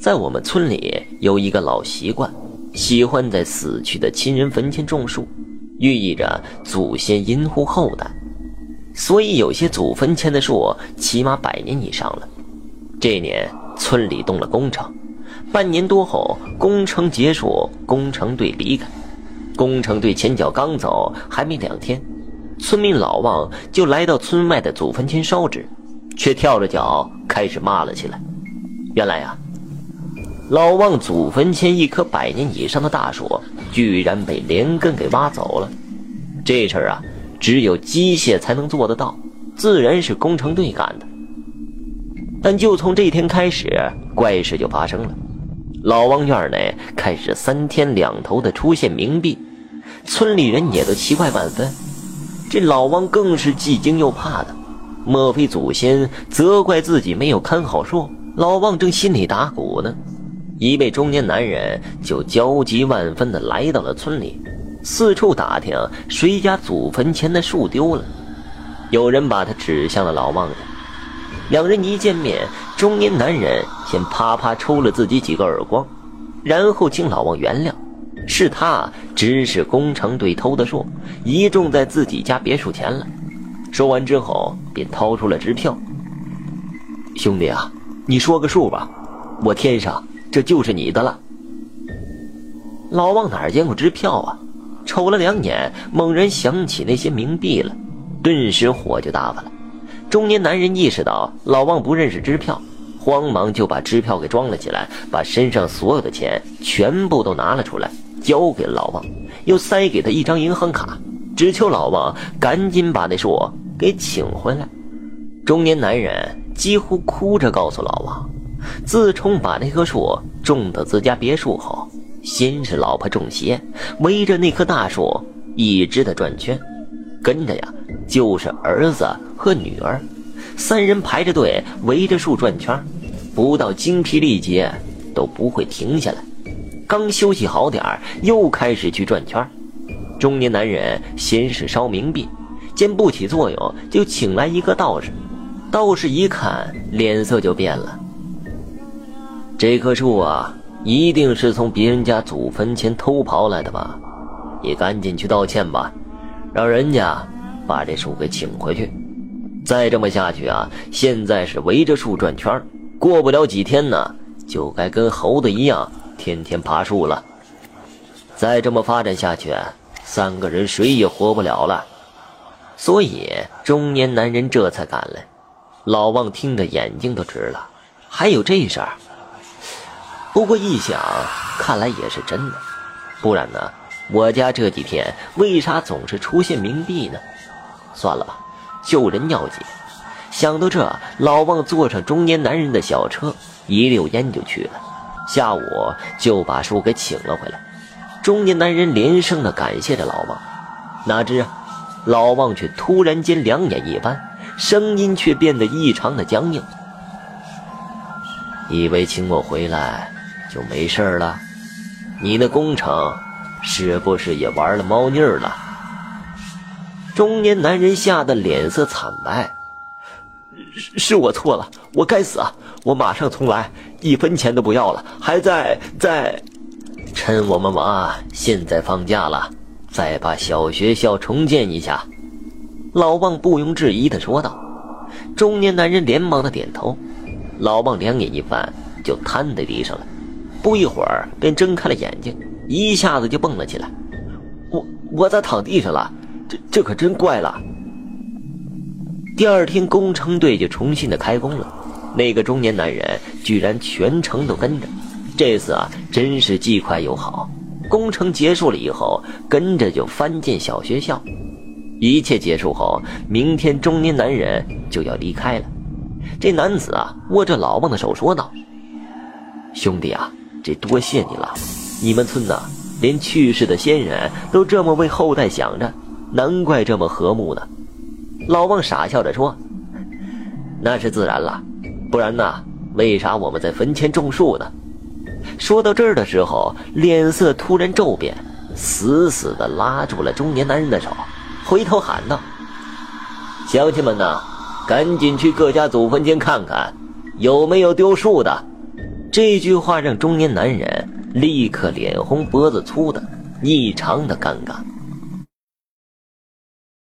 在我们村里有一个老习惯，喜欢在死去的亲人坟前种树，寓意着祖先荫护后代。所以有些祖坟前的树起码百年以上了。这年村里动了工程，半年多后工程结束，工程队离开。工程队前脚刚走，还没两天，村民老王就来到村外的祖坟前烧纸，却跳着脚开始骂了起来。原来呀。老王祖坟前一棵百年以上的大树，居然被连根给挖走了。这事儿啊，只有机械才能做得到，自然是工程队干的。但就从这天开始，怪事就发生了。老王院内开始三天两头的出现冥币，村里人也都奇怪万分。这老王更是既惊又怕的，莫非祖先责怪自己没有看好树？老王正心里打鼓呢。一位中年男人就焦急万分地来到了村里，四处打听谁家祖坟前的树丢了。有人把他指向了老王家。两人一见面，中年男人先啪啪抽了自己几个耳光，然后请老王原谅，是他指使工程队偷的树，移种在自己家别墅前了。说完之后，便掏出了支票。兄弟啊，你说个数吧，我添上。这就是你的了。老王哪见过支票啊？瞅了两眼，猛然想起那些冥币了，顿时火就大发了。中年男人意识到老王不认识支票，慌忙就把支票给装了起来，把身上所有的钱全部都拿了出来，交给老王，又塞给他一张银行卡，只求老王赶紧把那树给请回来。中年男人几乎哭着告诉老王。自从把那棵树种到自家别墅后，先是老婆中邪，围着那棵大树一直的转圈，跟着呀就是儿子和女儿，三人排着队围着树转圈，不到精疲力竭都不会停下来。刚休息好点又开始去转圈。中年男人先是烧冥币，见不起作用，就请来一个道士。道士一看，脸色就变了。这棵树啊，一定是从别人家祖坟前偷刨来的吧？你赶紧去道歉吧，让人家把这树给请回去。再这么下去啊，现在是围着树转圈过不了几天呢，就该跟猴子一样天天爬树了。再这么发展下去，三个人谁也活不了了。所以中年男人这才赶来。老王听得眼睛都直了，还有这事儿？不过一想，看来也是真的，不然呢？我家这几天为啥总是出现冥币呢？算了吧，救人要紧。想到这，老王坐上中年男人的小车，一溜烟就去了。下午就把树给请了回来。中年男人连声的感谢着老王，哪知啊，老王却突然间两眼一翻，声音却变得异常的僵硬。以为请我回来。就没事了，你的工程是不是也玩了猫腻了？中年男人吓得脸色惨白，是是我错了，我该死啊！我马上重来，一分钱都不要了，还在在，趁我们娃现在放假了，再把小学校重建一下。老王不庸置疑的说道。中年男人连忙的点头，老王两眼一翻，就瘫在地上了。不一会儿便睁开了眼睛，一下子就蹦了起来。我我咋躺地上了？这这可真怪了。第二天工程队就重新的开工了，那个中年男人居然全程都跟着。这次啊，真是既快又好。工程结束了以后，跟着就翻建小学校。一切结束后，明天中年男人就要离开了。这男子啊，握着老孟的手说道：“兄弟啊。”得多谢你了，你们村呐，连去世的先人都这么为后代想着，难怪这么和睦呢。老王傻笑着说：“那是自然了，不然呢，为啥我们在坟前种树呢？”说到这儿的时候，脸色突然骤变，死死地拉住了中年男人的手，回头喊道：“乡亲们呐，赶紧去各家祖坟前看看，有没有丢树的。”这句话让中年男人立刻脸红脖子粗的异常的尴尬。